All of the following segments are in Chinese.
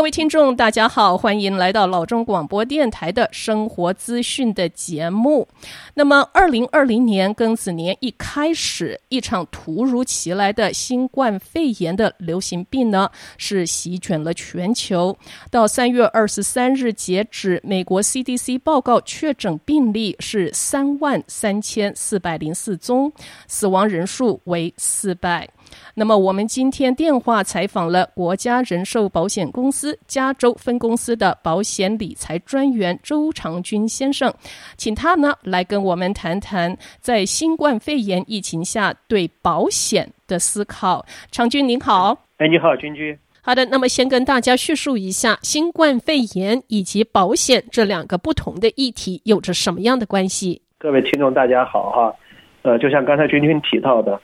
各位听众，大家好，欢迎来到老中广播电台的生活资讯的节目。那么，二零二零年庚子年一开始，一场突如其来的新冠肺炎的流行病呢，是席卷了全球。到三月二十三日截止，美国 CDC 报告确诊病例是三万三千四百零四宗，死亡人数为四百。那么，我们今天电话采访了国家人寿保险公司加州分公司的保险理财专员周长军先生，请他呢来跟我们谈谈在新冠肺炎疫情下对保险的思考。长军您好，哎，你好，君君。好的，那么先跟大家叙述一下新冠肺炎以及保险这两个不同的议题有着什么样的关系。各位听众，大家好哈，呃，就像刚才君君提到的。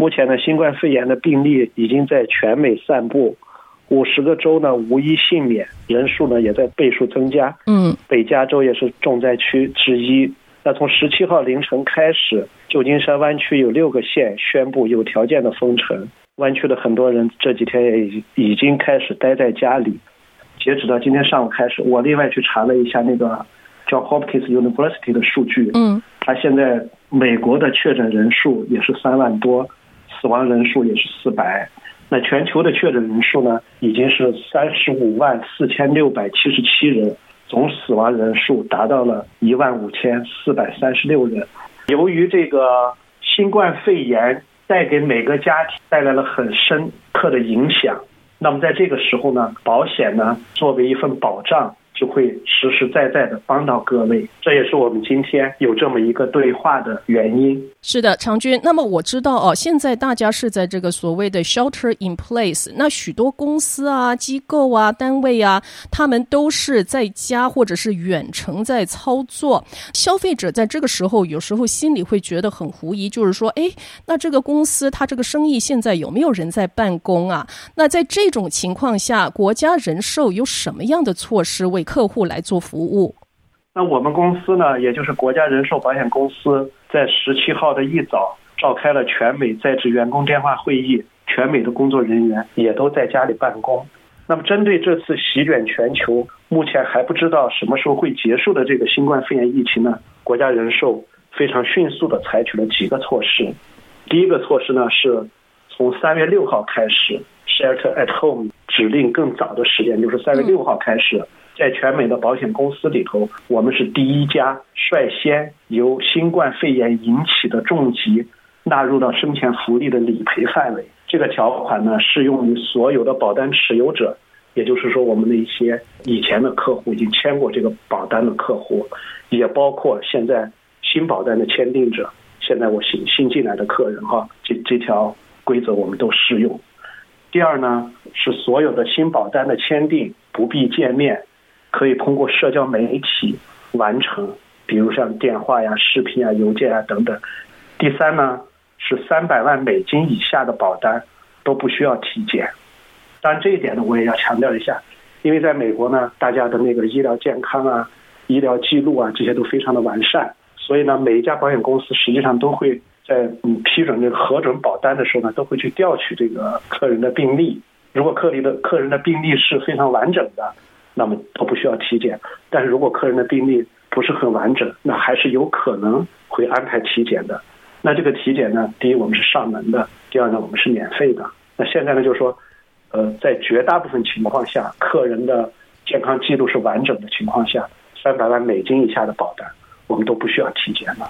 目前呢，新冠肺炎的病例已经在全美散布，五十个州呢无一幸免，人数呢也在倍数增加。嗯，北加州也是重灾区之一。那从十七号凌晨开始，旧金山湾区有六个县宣布有条件的封城，湾区的很多人这几天也已已经开始待在家里。截止到今天上午开始，我另外去查了一下那个 John Hopkins University 的数据。嗯，它现在美国的确诊人数也是三万多。死亡人数也是四百，那全球的确诊人数呢，已经是三十五万四千六百七十七人，总死亡人数达到了一万五千四百三十六人。由于这个新冠肺炎带给每个家庭带来了很深刻的影响，那么在这个时候呢，保险呢作为一份保障。就会实实在在的帮到各位，这也是我们今天有这么一个对话的原因。是的，长军。那么我知道哦，现在大家是在这个所谓的 shelter in place，那许多公司啊、机构啊、单位啊，他们都是在家或者是远程在操作。消费者在这个时候有时候心里会觉得很狐疑，就是说，哎，那这个公司它这个生意现在有没有人在办公啊？那在这种情况下，国家人寿有什么样的措施为客户来做服务。那我们公司呢，也就是国家人寿保险公司，在十七号的一早召开了全美在职员工电话会议，全美的工作人员也都在家里办公。那么，针对这次席卷全球、目前还不知道什么时候会结束的这个新冠肺炎疫情呢，国家人寿非常迅速地采取了几个措施。第一个措施呢，是从三月六号开始，Shelter at Home 指令更早的时间，就是三月六号开始。在全美的保险公司里头，我们是第一家率先由新冠肺炎引起的重疾纳入到生前福利的理赔范围。这个条款呢，适用于所有的保单持有者，也就是说，我们的一些以前的客户已经签过这个保单的客户，也包括现在新保单的签订者。现在我新新进来的客人哈，这这条规则我们都适用。第二呢，是所有的新保单的签订不必见面。可以通过社交媒体完成，比如像电话呀、视频啊、邮件啊等等。第三呢，是三百万美金以下的保单都不需要体检。当然这一点呢，我也要强调一下，因为在美国呢，大家的那个医疗健康啊、医疗记录啊这些都非常的完善，所以呢，每一家保险公司实际上都会在嗯批准这个核准保单的时候呢，都会去调取这个客人的病历。如果客人的客人的病历是非常完整的。那么都不需要体检，但是如果客人的病历不是很完整，那还是有可能会安排体检的。那这个体检呢，第一我们是上门的，第二呢我们是免费的。那现在呢就是说，呃，在绝大部分情况下，客人的健康记录是完整的情况下，三百万美金以下的保单我们都不需要体检了。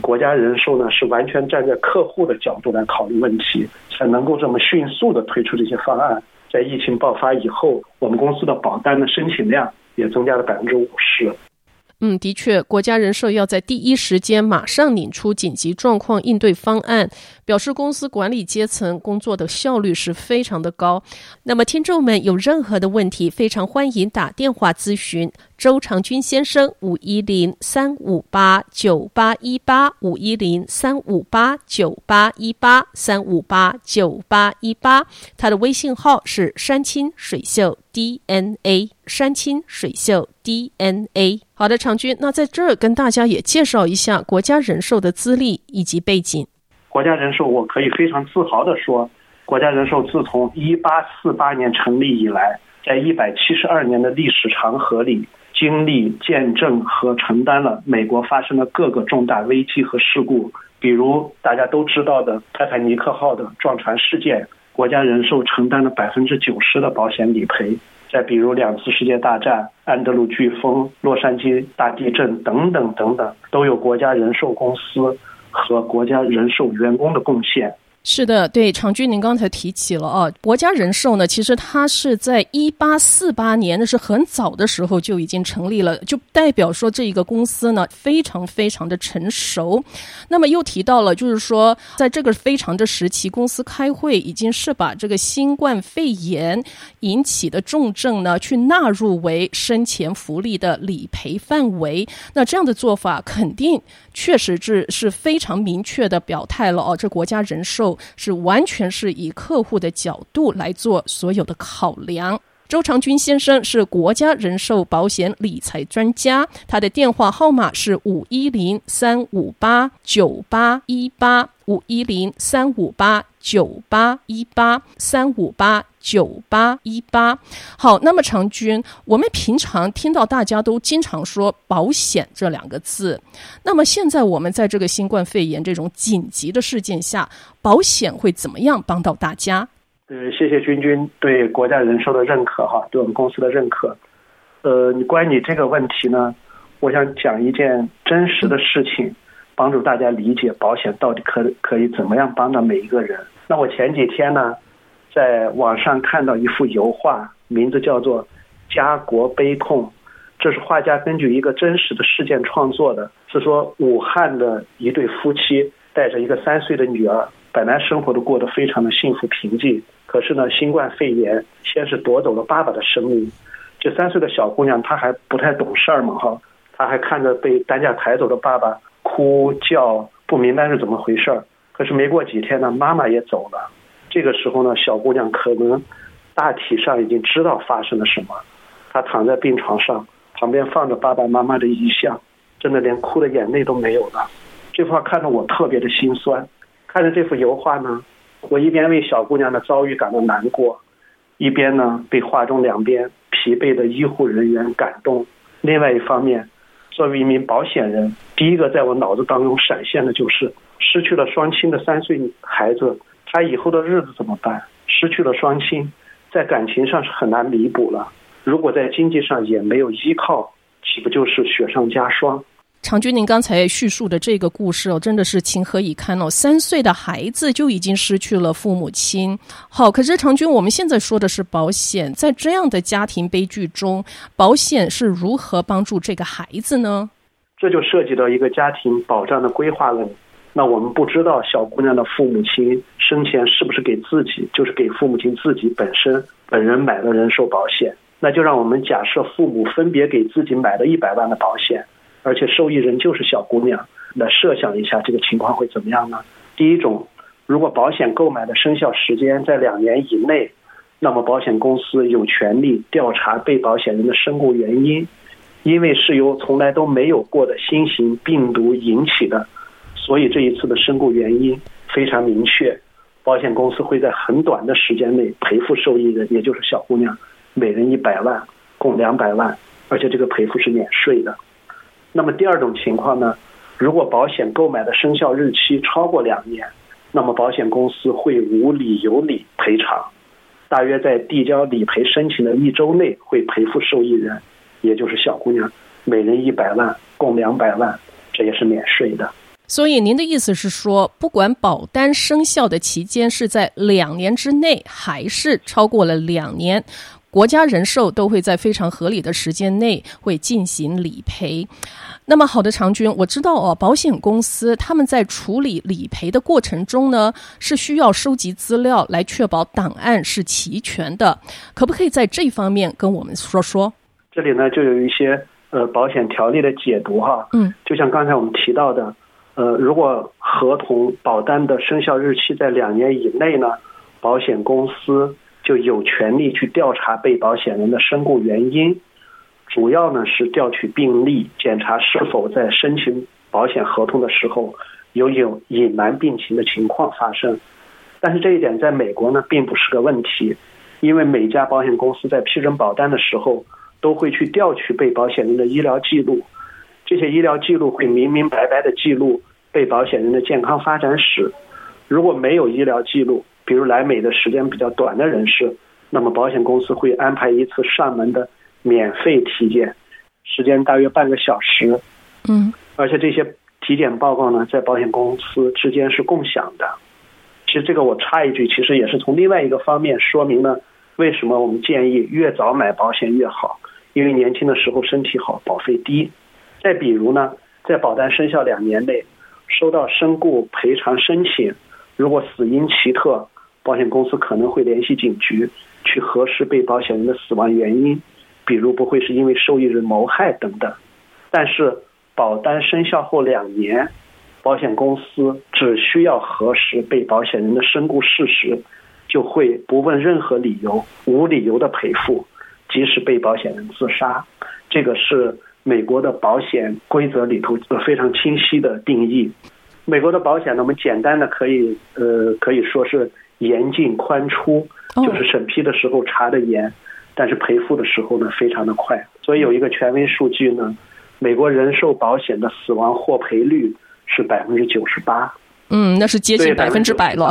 国家人寿呢是完全站在客户的角度来考虑问题，才能够这么迅速的推出这些方案。在疫情爆发以后，我们公司的保单的申请量也增加了百分之五十。嗯，的确，国家人社要在第一时间马上拟出紧急状况应对方案，表示公司管理阶层工作的效率是非常的高。那么，听众们有任何的问题，非常欢迎打电话咨询。周长军先生，五一零三五八九八一八五一零三五八九八一八三五八九八一八，他的微信号是山清水秀 DNA，山清水秀 DNA。好的，长军，那在这儿跟大家也介绍一下国家人寿的资历以及背景。国家人寿，我可以非常自豪地说，国家人寿自从一八四八年成立以来，在一百七十二年的历史长河里，经历、见证和承担了美国发生的各个重大危机和事故，比如大家都知道的泰坦尼克号的撞船事件，国家人寿承担了百分之九十的保险理赔。再比如两次世界大战、安德鲁飓风、洛杉矶大地震等等等等，都有国家人寿公司和国家人寿员工的贡献。是的，对，常军，您刚才提起了啊，国家人寿呢，其实它是在一八四八年，那是很早的时候就已经成立了，就代表说这一个公司呢非常非常的成熟。那么又提到了，就是说在这个非常的时期，公司开会已经是把这个新冠肺炎引起的重症呢去纳入为生前福利的理赔范围。那这样的做法肯定确实是是非常明确的表态了哦，这国家人寿。是完全是以客户的角度来做所有的考量。周长军先生是国家人寿保险理财专家，他的电话号码是五一零三五八九八一八五一零三五八九八一八三五八九八一八。好，那么长军，我们平常听到大家都经常说保险这两个字，那么现在我们在这个新冠肺炎这种紧急的事件下，保险会怎么样帮到大家？呃，谢谢君君对国家人寿的认可哈，对我们公司的认可。呃，关于你这个问题呢，我想讲一件真实的事情，帮助大家理解保险到底可可以怎么样帮到每一个人。那我前几天呢，在网上看到一幅油画，名字叫做《家国悲痛》，这是画家根据一个真实的事件创作的，是说武汉的一对夫妻带着一个三岁的女儿。本来生活都过得非常的幸福平静，可是呢，新冠肺炎先是夺走了爸爸的生命。这三岁的小姑娘她还不太懂事儿嘛，哈，她还看着被担架抬走的爸爸哭叫，不明白是怎么回事儿。可是没过几天呢，妈妈也走了。这个时候呢，小姑娘可能大体上已经知道发生了什么。她躺在病床上，旁边放着爸爸妈妈的遗像，真的连哭的眼泪都没有了。这幅画看得我特别的心酸。看着这幅油画呢，我一边为小姑娘的遭遇感到难过，一边呢被画中两边疲惫的医护人员感动。另外一方面，作为一名保险人，第一个在我脑子当中闪现的就是失去了双亲的三岁孩子，他以后的日子怎么办？失去了双亲，在感情上是很难弥补了。如果在经济上也没有依靠，岂不就是雪上加霜？常军，您刚才叙述的这个故事哦，真的是情何以堪哦！三岁的孩子就已经失去了父母亲。好，可是常军，我们现在说的是保险，在这样的家庭悲剧中，保险是如何帮助这个孩子呢？这就涉及到一个家庭保障的规划问题。那我们不知道小姑娘的父母亲生前是不是给自己，就是给父母亲自己本身本人买了人寿保险。那就让我们假设父母分别给自己买了一百万的保险。而且受益人就是小姑娘，那设想一下这个情况会怎么样呢？第一种，如果保险购买的生效时间在两年以内，那么保险公司有权利调查被保险人的身故原因，因为是由从来都没有过的新型病毒引起的，所以这一次的身故原因非常明确，保险公司会在很短的时间内赔付受益人，也就是小姑娘，每人一百万，共两百万，而且这个赔付是免税的。那么第二种情况呢，如果保险购买的生效日期超过两年，那么保险公司会无理有理赔偿，大约在递交理赔申请的一周内会赔付受益人，也就是小姑娘，每人一百万，共两百万，这也是免税的。所以您的意思是说，不管保单生效的期间是在两年之内，还是超过了两年，国家人寿都会在非常合理的时间内会进行理赔。那么好的，长军，我知道哦，保险公司他们在处理理赔的过程中呢，是需要收集资料来确保档案是齐全的。可不可以在这方面跟我们说说？这里呢，就有一些呃保险条例的解读哈。嗯，就像刚才我们提到的，呃，如果合同保单的生效日期在两年以内呢，保险公司。就有权利去调查被保险人的身故原因，主要呢是调取病历，检查是否在申请保险合同的时候有有隐瞒病情的情况发生。但是这一点在美国呢并不是个问题，因为每家保险公司在批准保单的时候，都会去调取被保险人的医疗记录，这些医疗记录会明明白白地记录被保险人的健康发展史。如果没有医疗记录，比如来美的时间比较短的人士，那么保险公司会安排一次上门的免费体检，时间大约半个小时。嗯，而且这些体检报告呢，在保险公司之间是共享的。其实这个我插一句，其实也是从另外一个方面说明了为什么我们建议越早买保险越好，因为年轻的时候身体好，保费低。再比如呢，在保单生效两年内收到身故赔偿申请，如果死因奇特，保险公司可能会联系警局去核实被保险人的死亡原因，比如不会是因为受益人谋害等等。但是保单生效后两年，保险公司只需要核实被保险人的身故事实，就会不问任何理由，无理由的赔付，即使被保险人自杀。这个是美国的保险规则里头非常清晰的定义。美国的保险呢，我们简单的可以呃可以说是。严进宽出，就是审批的时候查的严，但是赔付的时候呢，非常的快。所以有一个权威数据呢，美国人寿保险的死亡获赔率是百分之九十八。嗯，那是接近百分之百了。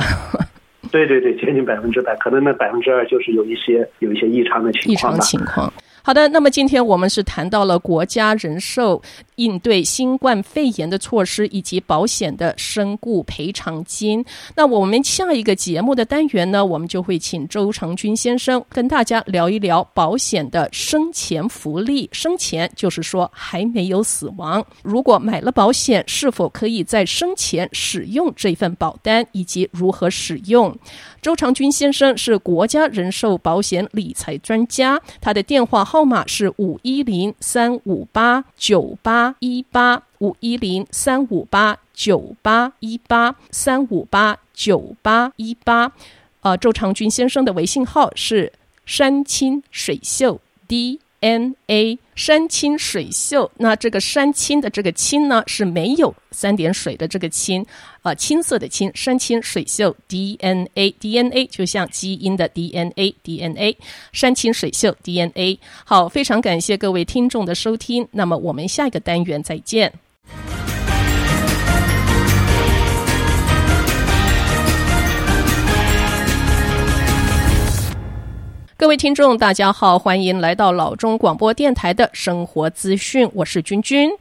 对对对，接近百分之百，可能那百分之二就是有一些有一些异常的情况。异常情况。好的，那么今天我们是谈到了国家人寿应对新冠肺炎的措施，以及保险的身故赔偿金。那我们下一个节目的单元呢，我们就会请周长军先生跟大家聊一聊保险的生前福利。生前就是说还没有死亡，如果买了保险，是否可以在生前使用这份保单，以及如何使用？周长军先生是国家人寿保险理财专家，他的电话号码是五一零三五八九八一八五一零三五八九八一八三五八九八一八。呃，周长军先生的微信号是山清水秀 D。N A 山清水秀，那这个山清的这个清呢，是没有三点水的这个清，啊、青色的青，山清水秀 D N A D N A 就像基因的 D N A D N A 山清水秀 D N A。好，非常感谢各位听众的收听，那么我们下一个单元再见。各位听众，大家好，欢迎来到老中广播电台的生活资讯，我是君君。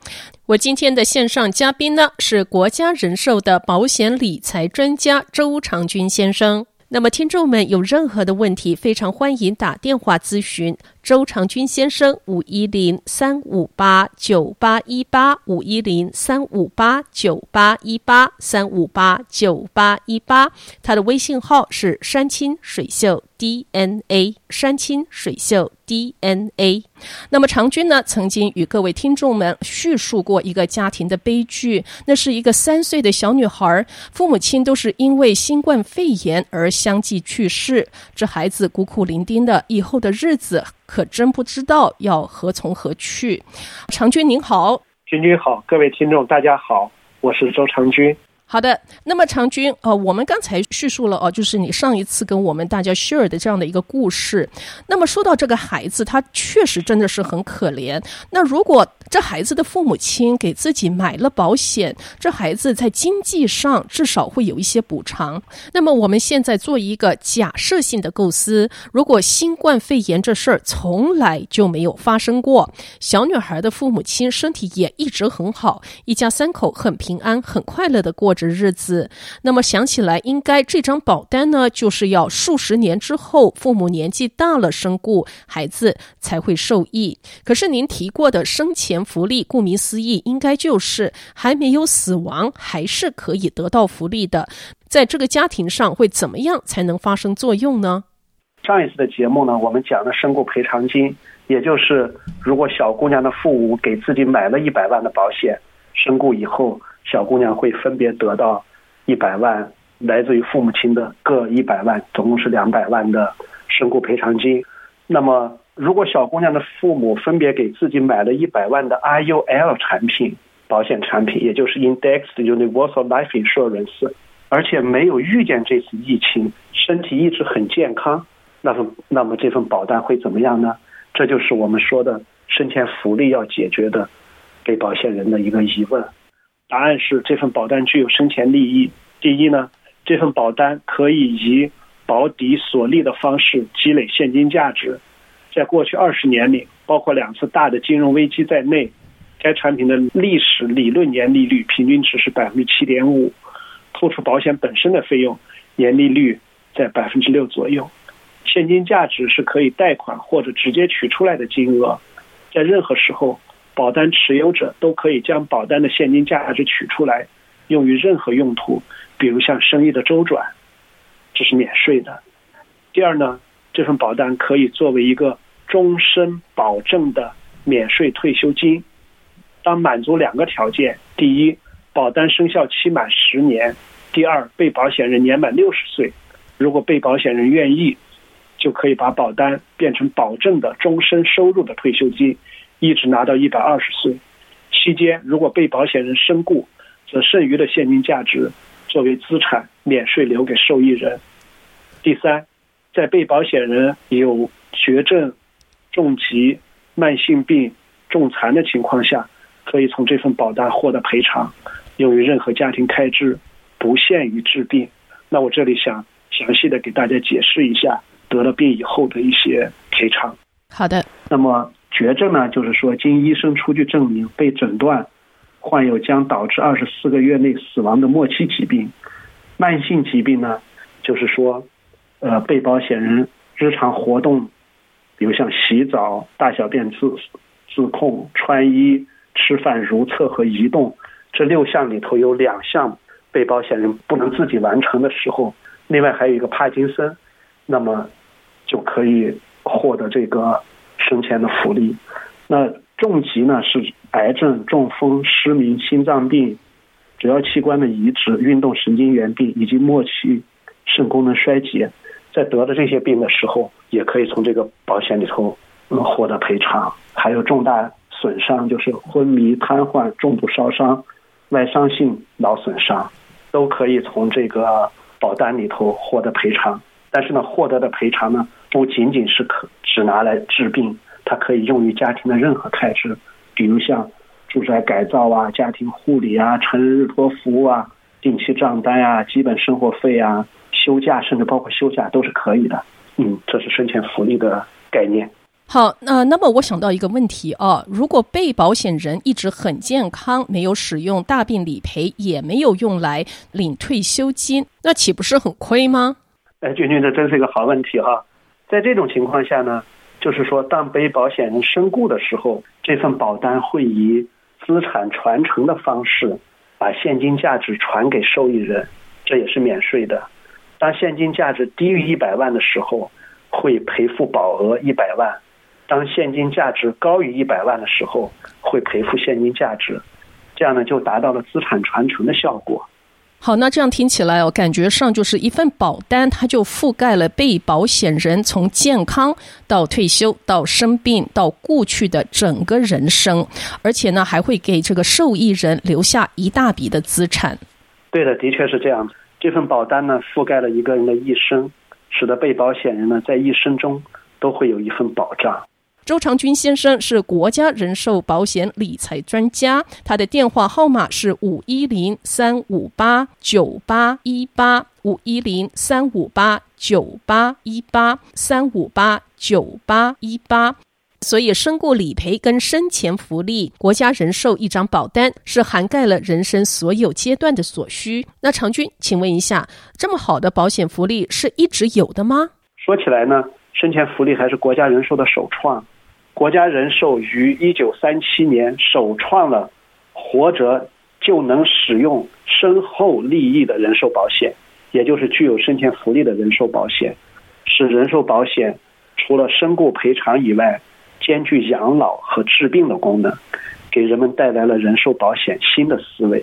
我今天的线上嘉宾呢，是国家人寿的保险理财专家周长军先生。那么，听众们有任何的问题，非常欢迎打电话咨询周长军先生，五一零三五八九八一八五一零三五八九八一八三五八九八一八，他的微信号是山清水秀。DNA 山清水秀 DNA。那么长军呢，曾经与各位听众们叙述过一个家庭的悲剧。那是一个三岁的小女孩，父母亲都是因为新冠肺炎而相继去世。这孩子孤苦伶仃的，以后的日子可真不知道要何从何去。长军您好，军军好，各位听众大家好，我是周长军。好的，那么长军，呃，我们刚才叙述了哦，就是你上一次跟我们大家 share 的这样的一个故事。那么说到这个孩子，他确实真的是很可怜。那如果这孩子的父母亲给自己买了保险，这孩子在经济上至少会有一些补偿。那么我们现在做一个假设性的构思，如果新冠肺炎这事儿从来就没有发生过，小女孩的父母亲身体也一直很好，一家三口很平安、很快乐的过着。的日子，那么想起来，应该这张保单呢，就是要数十年之后，父母年纪大了身故，孩子才会受益。可是您提过的生前福利，顾名思义，应该就是还没有死亡，还是可以得到福利的。在这个家庭上，会怎么样才能发生作用呢？上一次的节目呢，我们讲的身故赔偿金，也就是如果小姑娘的父母给自己买了一百万的保险，身故以后。小姑娘会分别得到一百万，来自于父母亲的各一百万，总共是两百万的身故赔偿金。那么，如果小姑娘的父母分别给自己买了一百万的 IUL 产品保险产品，也就是 Indexed Universal Life Insurance，而且没有遇见这次疫情，身体一直很健康，那么那么这份保单会怎么样呢？这就是我们说的生前福利要解决的给保险人的一个疑问。答案是这份保单具有生前利益。第一呢，这份保单可以以保底锁利的方式积累现金价值。在过去二十年里，包括两次大的金融危机在内，该产品的历史理论年利率平均值是百分之七点五，扣除保险本身的费用，年利率在百分之六左右。现金价值是可以贷款或者直接取出来的金额，在任何时候，保单持有者都可以将保单的现金价值取出来，用于任何用途，比如像生意的周转，这是免税的。第二呢，这份保单可以作为一个终身保证的免税退休金，当满足两个条件：第一，保单生效期满十年；第二，被保险人年满六十岁。如果被保险人愿意，就可以把保单变成保证的终身收入的退休金，一直拿到一百二十岁。期间，如果被保险人身故，则剩余的现金价值作为资产免税留给受益人。第三，在被保险人有绝症、重疾、慢性病、重残的情况下，可以从这份保单获得赔偿，用于任何家庭开支，不限于治病。那我这里想详细的给大家解释一下。得了病以后的一些赔偿。好的。那么绝症呢，就是说经医生出具证明被诊断患有将导致二十四个月内死亡的末期疾病。慢性疾病呢，就是说，呃，被保险人日常活动，比如像洗澡、大小便自自控、穿衣、吃饭、如厕和移动这六项里头有两项被保险人不能自己完成的时候，另外还有一个帕金森，那么。就可以获得这个生前的福利。那重疾呢，是癌症、中风、失明、心脏病、主要器官的移植、运动神经元病以及末期肾功能衰竭。在得了这些病的时候，也可以从这个保险里头获得赔偿。还有重大损伤，就是昏迷、瘫痪、重度烧伤、外伤性脑损伤，都可以从这个保单里头获得赔偿。但是呢，获得的赔偿呢，不仅仅是可只拿来治病，它可以用于家庭的任何开支，比如像住宅改造啊、家庭护理啊、成人日托服务啊、定期账单啊、基本生活费啊、休假，甚至包括休假都是可以的。嗯，这是生前福利的概念。好，那、呃、那么我想到一个问题啊，如果被保险人一直很健康，没有使用大病理赔，也没有用来领退休金，那岂不是很亏吗？哎，君君，这真是一个好问题哈。在这种情况下呢，就是说，当被保险人身故的时候，这份保单会以资产传承的方式，把现金价值传给受益人，这也是免税的。当现金价值低于一百万的时候，会赔付保额一百万；当现金价值高于一百万的时候，会赔付现金价值。这样呢，就达到了资产传承的效果。好，那这样听起来，我感觉上就是一份保单，它就覆盖了被保险人从健康到退休到生病到故去的整个人生，而且呢，还会给这个受益人留下一大笔的资产。对的，的确是这样。这份保单呢，覆盖了一个人的一生，使得被保险人呢，在一生中都会有一份保障。周长军先生是国家人寿保险理财专家，他的电话号码是五一零三五八九八一八五一零三五八九八一八三五八九八一八。所以，身故理赔跟生前福利，国家人寿一张保单是涵盖了人生所有阶段的所需。那长军，请问一下，这么好的保险福利是一直有的吗？说起来呢，生前福利还是国家人寿的首创。国家人寿于一九三七年首创了活着就能使用身后利益的人寿保险，也就是具有生前福利的人寿保险，使人寿保险除了身故赔偿以外，兼具养老和治病的功能，给人们带来了人寿保险新的思维。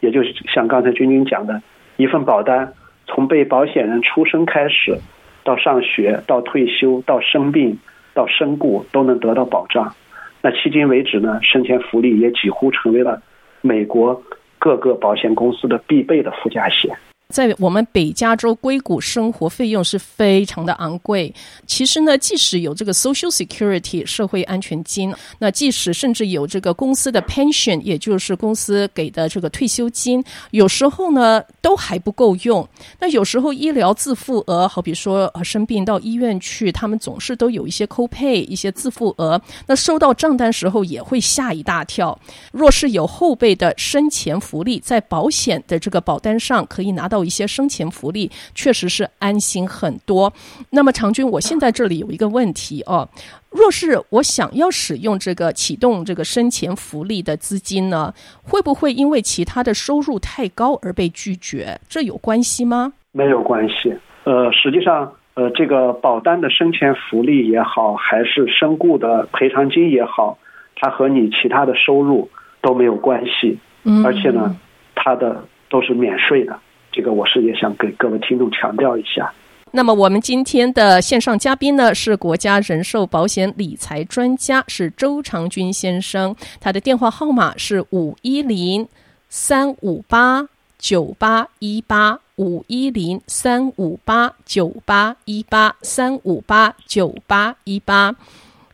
也就是像刚才君君讲的，一份保单从被保险人出生开始，到上学，到退休，到生病。到身故都能得到保障，那迄今为止呢，生前福利也几乎成为了美国各个保险公司的必备的附加险。在我们北加州硅谷生活费用是非常的昂贵。其实呢，即使有这个 Social Security 社会安全金，那即使甚至有这个公司的 pension，也就是公司给的这个退休金，有时候呢都还不够用。那有时候医疗自付额，好比说呃生病到医院去，他们总是都有一些 copay 一些自付额。那收到账单时候也会吓一大跳。若是有后辈的生前福利，在保险的这个保单上可以拿到。有一些生前福利，确实是安心很多。那么长军，我现在这里有一个问题哦，若是我想要使用这个启动这个生前福利的资金呢，会不会因为其他的收入太高而被拒绝？这有关系吗？没有关系。呃，实际上，呃，这个保单的生前福利也好，还是身故的赔偿金也好，它和你其他的收入都没有关系。嗯，而且呢，它的都是免税的。这个我是也想给各位听众强调一下。那么我们今天的线上嘉宾呢，是国家人寿保险理财专家，是周长军先生。他的电话号码是五一零三五八九八一八五一零三五八九八一八三五八九八一八。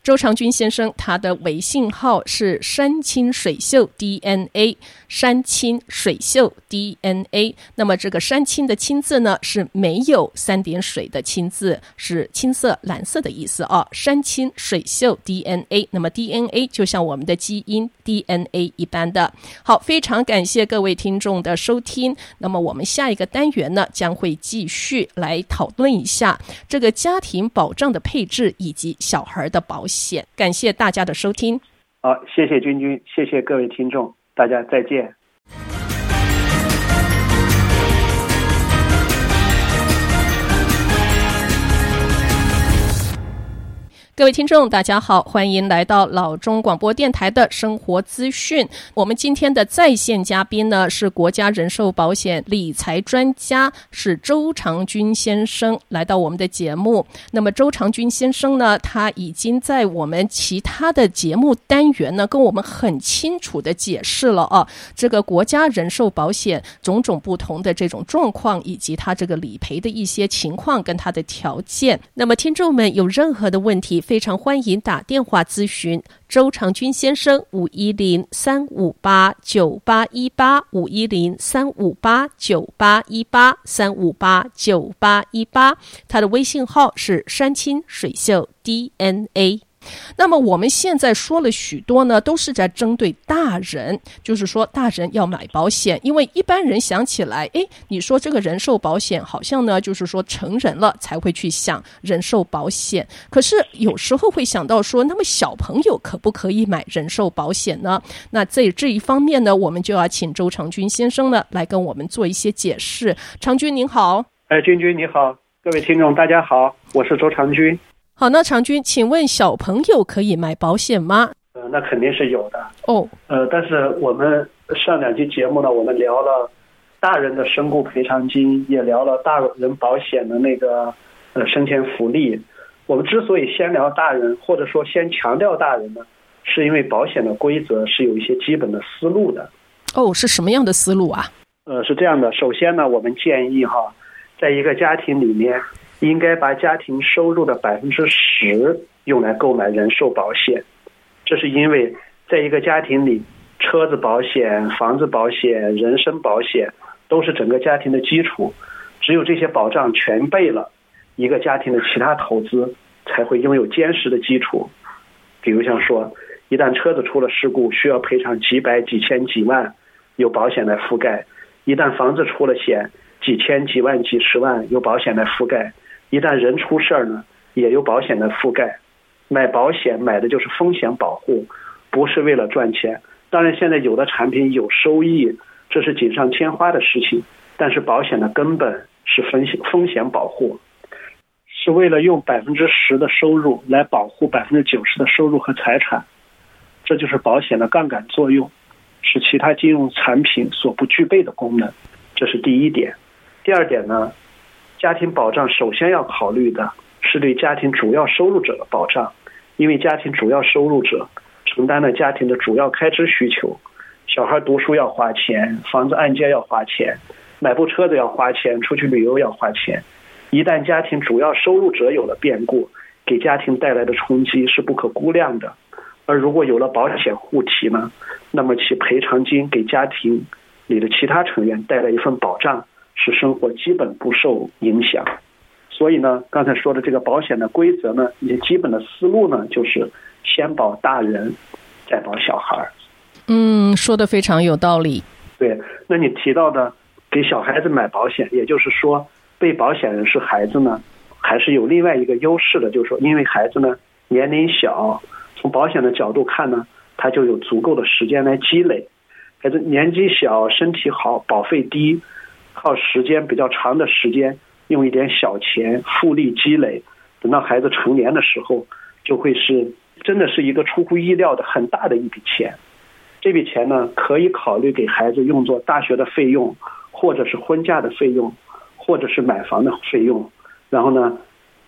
周长军先生，他的微信号是山清水秀 DNA，山清水秀 DNA。那么这个山清的清字呢，是没有三点水的清字，是青色、蓝色的意思啊。山清水秀 DNA，那么 DNA 就像我们的基因 DNA 一般的。好，非常感谢各位听众的收听。那么我们下一个单元呢，将会继续来讨论一下这个家庭保障的配置以及小孩的保险。谢感谢大家的收听。好，谢谢君君，谢谢各位听众，大家再见。各位听众，大家好，欢迎来到老中广播电台的生活资讯。我们今天的在线嘉宾呢，是国家人寿保险理财专家，是周长军先生来到我们的节目。那么周长军先生呢，他已经在我们其他的节目单元呢，跟我们很清楚的解释了啊，这个国家人寿保险种种不同的这种状况，以及他这个理赔的一些情况跟他的条件。那么听众们有任何的问题，非常欢迎打电话咨询周长军先生，五一零三五八九八一八五一零三五八九八一八三五八九八一八，他的微信号是山清水秀 DNA。那么我们现在说了许多呢，都是在针对大人，就是说大人要买保险，因为一般人想起来，诶，你说这个人寿保险好像呢，就是说成人了才会去想人寿保险，可是有时候会想到说，那么小朋友可不可以买人寿保险呢？那在这一方面呢，我们就要请周长军先生呢来跟我们做一些解释。长军您好，哎，君君你好，各位听众大家好，我是周长军。好，那常军，请问小朋友可以买保险吗？呃，那肯定是有的。哦，oh. 呃，但是我们上两期节目呢，我们聊了大人的身故赔偿金，也聊了大人保险的那个呃生前福利。我们之所以先聊大人，或者说先强调大人呢，是因为保险的规则是有一些基本的思路的。哦，oh, 是什么样的思路啊？呃，是这样的，首先呢，我们建议哈，在一个家庭里面。应该把家庭收入的百分之十用来购买人寿保险，这是因为在一个家庭里，车子保险、房子保险、人身保险都是整个家庭的基础，只有这些保障全备了，一个家庭的其他投资才会拥有坚实的基础。比如像说，一旦车子出了事故，需要赔偿几百、几千、几万，有保险来覆盖；一旦房子出了险，几千、几万、几十万，有保险来覆盖。一旦人出事儿呢，也有保险的覆盖。买保险买的就是风险保护，不是为了赚钱。当然，现在有的产品有收益，这是锦上添花的事情。但是保险的根本是风险风险保护，是为了用百分之十的收入来保护百分之九十的收入和财产。这就是保险的杠杆作用，是其他金融产品所不具备的功能。这是第一点。第二点呢？家庭保障首先要考虑的是对家庭主要收入者的保障，因为家庭主要收入者承担了家庭的主要开支需求，小孩读书要花钱，房子按揭要花钱，买部车子要花钱，出去旅游要花钱。一旦家庭主要收入者有了变故，给家庭带来的冲击是不可估量的。而如果有了保险护体呢，那么其赔偿金给家庭里的其他成员带来一份保障，使生活基本不受影响。所以呢，刚才说的这个保险的规则呢，一些基本的思路呢，就是先保大人，再保小孩儿。嗯，说的非常有道理。对，那你提到的给小孩子买保险，也就是说被保险人是孩子呢，还是有另外一个优势的，就是说因为孩子呢年龄小。从保险的角度看呢，他就有足够的时间来积累。孩子年纪小，身体好，保费低，靠时间比较长的时间，用一点小钱复利积累，等到孩子成年的时候，就会是真的是一个出乎意料的很大的一笔钱。这笔钱呢，可以考虑给孩子用作大学的费用，或者是婚嫁的费用，或者是买房的费用。然后呢，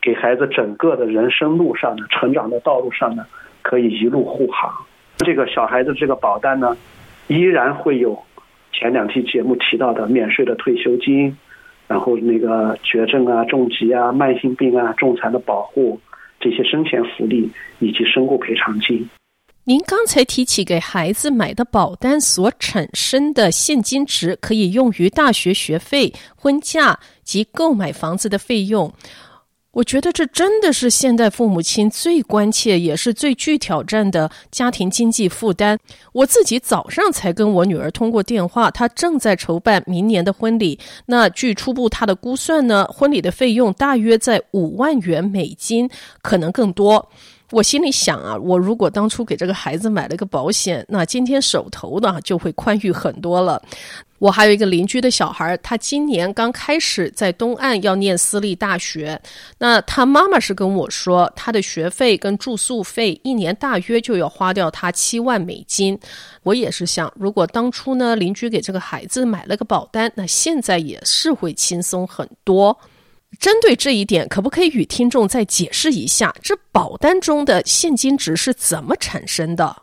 给孩子整个的人生路上的成长的道路上呢。可以一路护航，这个小孩子这个保单呢，依然会有前两期节目提到的免税的退休金，然后那个绝症啊、重疾啊、慢性病啊、重残的保护，这些生前福利以及身故赔偿金。您刚才提起给孩子买的保单所产生的现金值，可以用于大学学费、婚嫁及购买房子的费用。我觉得这真的是现代父母亲最关切，也是最具挑战的家庭经济负担。我自己早上才跟我女儿通过电话，她正在筹办明年的婚礼。那据初步她的估算呢，婚礼的费用大约在五万元美金，可能更多。我心里想啊，我如果当初给这个孩子买了个保险，那今天手头呢就会宽裕很多了。我还有一个邻居的小孩，他今年刚开始在东岸要念私立大学，那他妈妈是跟我说，他的学费跟住宿费一年大约就要花掉他七万美金。我也是想，如果当初呢邻居给这个孩子买了个保单，那现在也是会轻松很多。针对这一点，可不可以与听众再解释一下，这保单中的现金值是怎么产生的？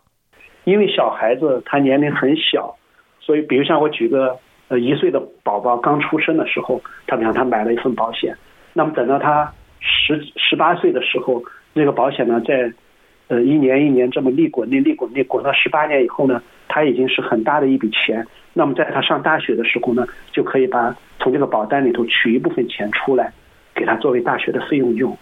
因为小孩子他年龄很小，所以比如像我举个呃一岁的宝宝刚出生的时候，他比方他买了一份保险，那么等到他十十八岁的时候，那个保险呢在呃一年一年这么利滚利利滚利滚到十八年以后呢，他已经是很大的一笔钱。那么在他上大学的时候呢，就可以把从这个保单里头取一部分钱出来。给他作为大学的费用用，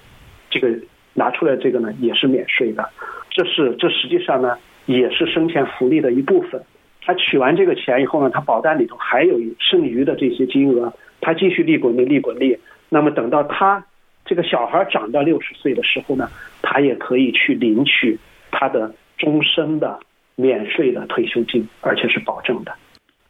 这个拿出来这个呢也是免税的，这是这实际上呢也是生前福利的一部分。他取完这个钱以后呢，他保单里头还有剩余的这些金额，他继续利滚利利滚利。那么等到他这个小孩长到六十岁的时候呢，他也可以去领取他的终身的免税的退休金，而且是保证的。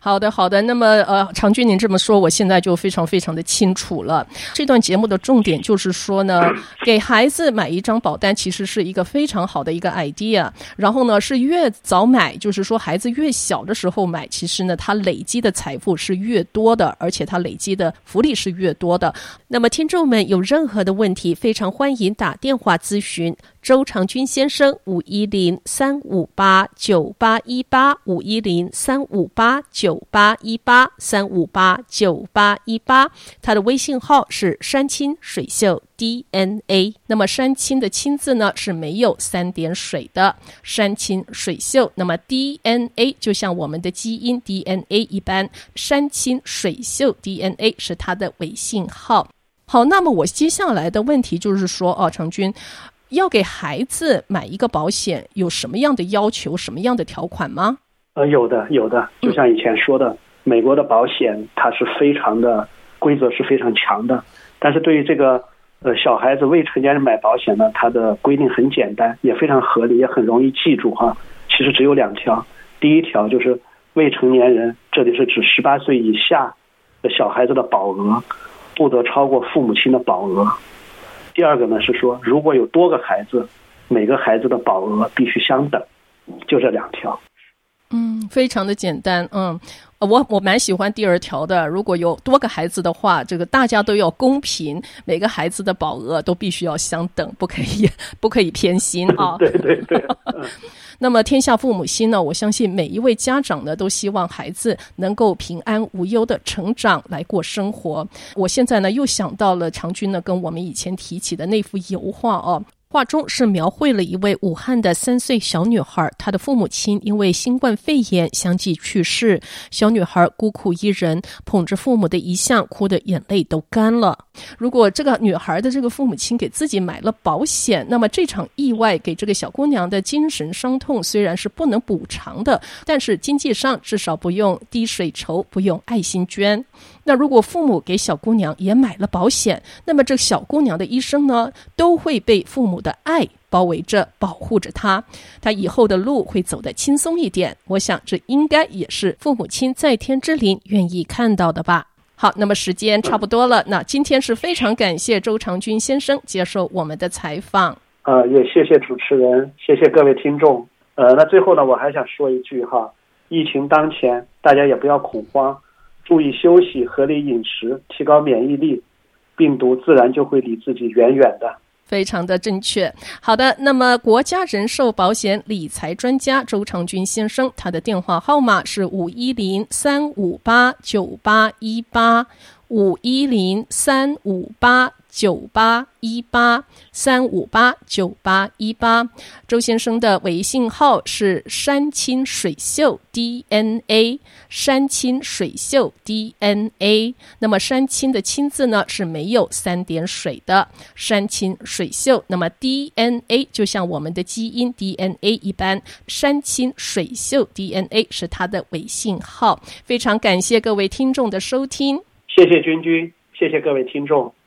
好的，好的。那么，呃，常军，您这么说，我现在就非常非常的清楚了。这段节目的重点就是说呢，给孩子买一张保单，其实是一个非常好的一个 idea。然后呢，是越早买，就是说孩子越小的时候买，其实呢，他累积的财富是越多的，而且他累积的福利是越多的。那么，听众们有任何的问题，非常欢迎打电话咨询。周长军先生，五一零三五八九八一八五一零三五八九八一八三五八九八一八，他的微信号是山清水秀 DNA。那么山清的清字呢是没有三点水的，山清水秀。那么 DNA 就像我们的基因 DNA 一般，山清水秀 DNA 是他的微信号。好，那么我接下来的问题就是说，哦，长军。要给孩子买一个保险，有什么样的要求，什么样的条款吗？呃，有的，有的。就像以前说的，嗯、美国的保险它是非常的规则是非常强的，但是对于这个呃小孩子未成年人买保险呢，它的规定很简单，也非常合理，也很容易记住哈。其实只有两条，第一条就是未成年人，这里是指十八岁以下的小孩子的保额不得超过父母亲的保额。第二个呢是说，如果有多个孩子，每个孩子的保额必须相等，就这两条。嗯，非常的简单。嗯，我我蛮喜欢第二条的。如果有多个孩子的话，这个大家都要公平，每个孩子的保额都必须要相等，不可以不可以偏心啊。对对对。那么天下父母心呢，我相信每一位家长呢都希望孩子能够平安无忧的成长来过生活。我现在呢又想到了长军呢跟我们以前提起的那幅油画哦。画中是描绘了一位武汉的三岁小女孩，她的父母亲因为新冠肺炎相继去世，小女孩孤苦一人，捧着父母的遗像，哭得眼泪都干了。如果这个女孩的这个父母亲给自己买了保险，那么这场意外给这个小姑娘的精神伤痛虽然是不能补偿的，但是经济上至少不用滴水筹，不用爱心捐。那如果父母给小姑娘也买了保险，那么这小姑娘的一生呢，都会被父母的爱包围着，保护着她。她以后的路会走得轻松一点。我想这应该也是父母亲在天之灵愿意看到的吧。好，那么时间差不多了，那今天是非常感谢周长军先生接受我们的采访。呃，也谢谢主持人，谢谢各位听众。呃，那最后呢，我还想说一句哈，疫情当前，大家也不要恐慌。注意休息，合理饮食，提高免疫力，病毒自然就会离自己远远的。非常的正确。好的，那么国家人寿保险理财专家周长军先生，他的电话号码是五一零三五八九八一八五一零三五八。九八一八三五八九八一八，周先生的微信号是山清水秀 DNA，山清水秀 DNA。那么山清的清字呢是没有三点水的，山清水秀。那么 DNA 就像我们的基因 DNA 一般，山清水秀 DNA 是他的微信号。非常感谢各位听众的收听，谢谢君君，谢谢各位听众。